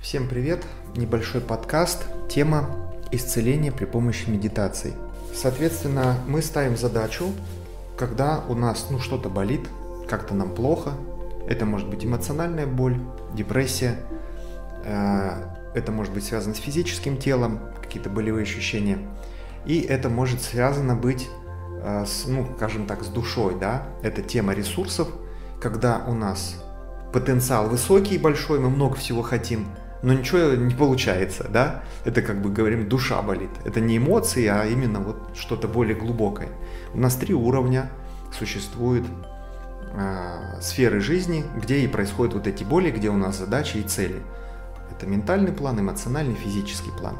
Всем привет! Небольшой подкаст. Тема исцеления при помощи медитации. Соответственно, мы ставим задачу, когда у нас ну, что-то болит, как-то нам плохо. Это может быть эмоциональная боль, депрессия. Э, это может быть связано с физическим телом, какие-то болевые ощущения. И это может связано быть э, с, ну, скажем так, с душой, да. Это тема ресурсов, когда у нас потенциал высокий и большой, мы много всего хотим, но ничего не получается, да? Это как бы говорим, душа болит. Это не эмоции, а именно вот что-то более глубокое. У нас три уровня существуют э, сферы жизни, где и происходят вот эти боли, где у нас задачи и цели. Это ментальный план, эмоциональный, физический план.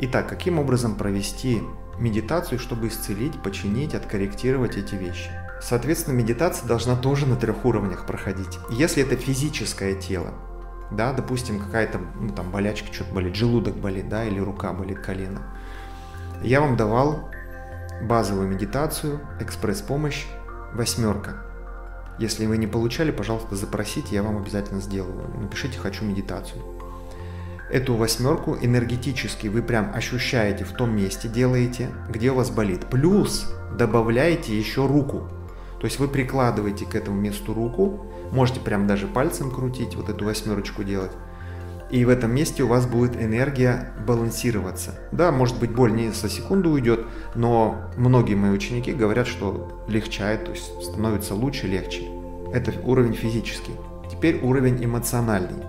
Итак, каким образом провести медитацию, чтобы исцелить, починить, откорректировать эти вещи? Соответственно, медитация должна тоже на трех уровнях проходить. Если это физическое тело, да, допустим, какая-то ну, там болячка, что-то болит, желудок болит, да, или рука болит, колено. Я вам давал базовую медитацию, экспресс-помощь, восьмерка. Если вы не получали, пожалуйста, запросите, я вам обязательно сделаю. Напишите «хочу медитацию». Эту восьмерку энергетически вы прям ощущаете в том месте, делаете, где у вас болит. Плюс добавляете еще руку. То есть вы прикладываете к этому месту руку, можете прям даже пальцем крутить, вот эту восьмерочку делать. И в этом месте у вас будет энергия балансироваться. Да, может быть боль не со секунду уйдет, но многие мои ученики говорят, что легчает, то есть становится лучше, легче. Это уровень физический. Теперь уровень эмоциональный.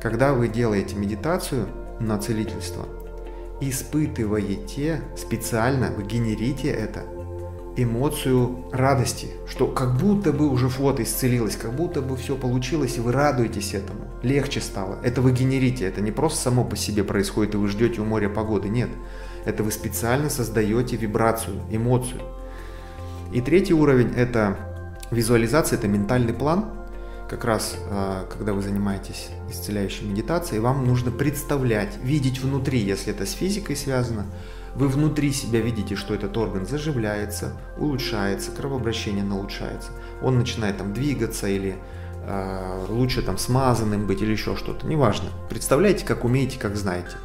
Когда вы делаете медитацию на целительство, испытываете специально, вы генерите это эмоцию радости, что как будто бы уже фото исцелилось, как будто бы все получилось, и вы радуетесь этому. Легче стало. Это вы генерите, это не просто само по себе происходит, и вы ждете у моря погоды. Нет. Это вы специально создаете вибрацию, эмоцию. И третий уровень – это визуализация, это ментальный план. Как раз, а, когда вы занимаетесь исцеляющей медитацией, вам нужно представлять, видеть внутри, если это с физикой связано, вы внутри себя видите, что этот орган заживляется, улучшается, кровообращение улучшается. Он начинает там двигаться или э, лучше там смазанным быть или еще что-то, неважно. Представляете, как умеете, как знаете.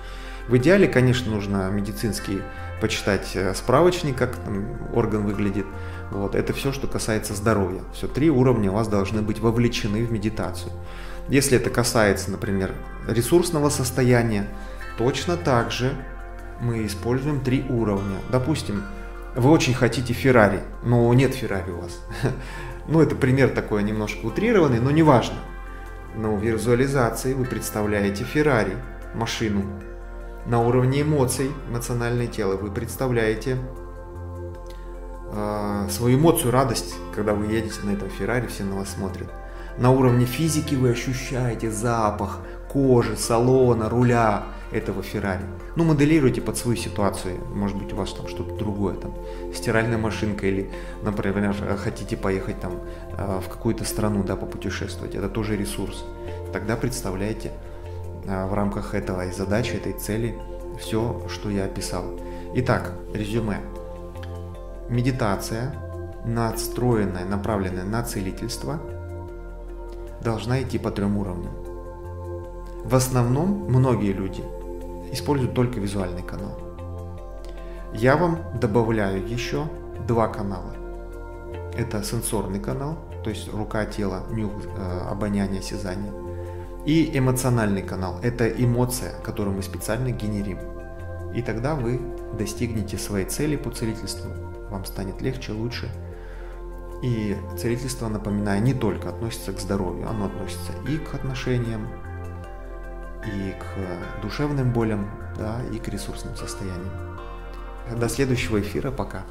В идеале, конечно, нужно медицинский почитать э, справочник, как там орган выглядит. Вот. Это все, что касается здоровья. Все три уровня у вас должны быть вовлечены в медитацию. Если это касается, например, ресурсного состояния, точно так же мы используем три уровня. Допустим, вы очень хотите Феррари, но нет Феррари у вас. Ну, это пример такой немножко утрированный, но неважно. Но в визуализации вы представляете Феррари, машину. На уровне эмоций, эмоциональное тело, вы представляете э, свою эмоцию, радость, когда вы едете на этом Феррари, все на вас смотрят. На уровне физики вы ощущаете запах кожи, салона, руля, этого Феррари. Ну, моделируйте под свою ситуацию. Может быть, у вас там что-то другое, там, стиральная машинка или, например, хотите поехать там э, в какую-то страну, да, попутешествовать. Это тоже ресурс. Тогда представляете э, в рамках этого задачи, этой цели все, что я описал. Итак, резюме. Медитация, надстроенная, направленная на целительство, должна идти по трем уровням. В основном многие люди используют только визуальный канал. Я вам добавляю еще два канала. Это сенсорный канал, то есть рука, тело, нюх, э, обоняние, осязание. И эмоциональный канал. Это эмоция, которую мы специально генерим. И тогда вы достигнете своей цели по целительству. Вам станет легче, лучше. И целительство, напоминаю, не только относится к здоровью, оно относится и к отношениям, и к душевным болям, да, и к ресурсным состояниям. До следующего эфира, пока.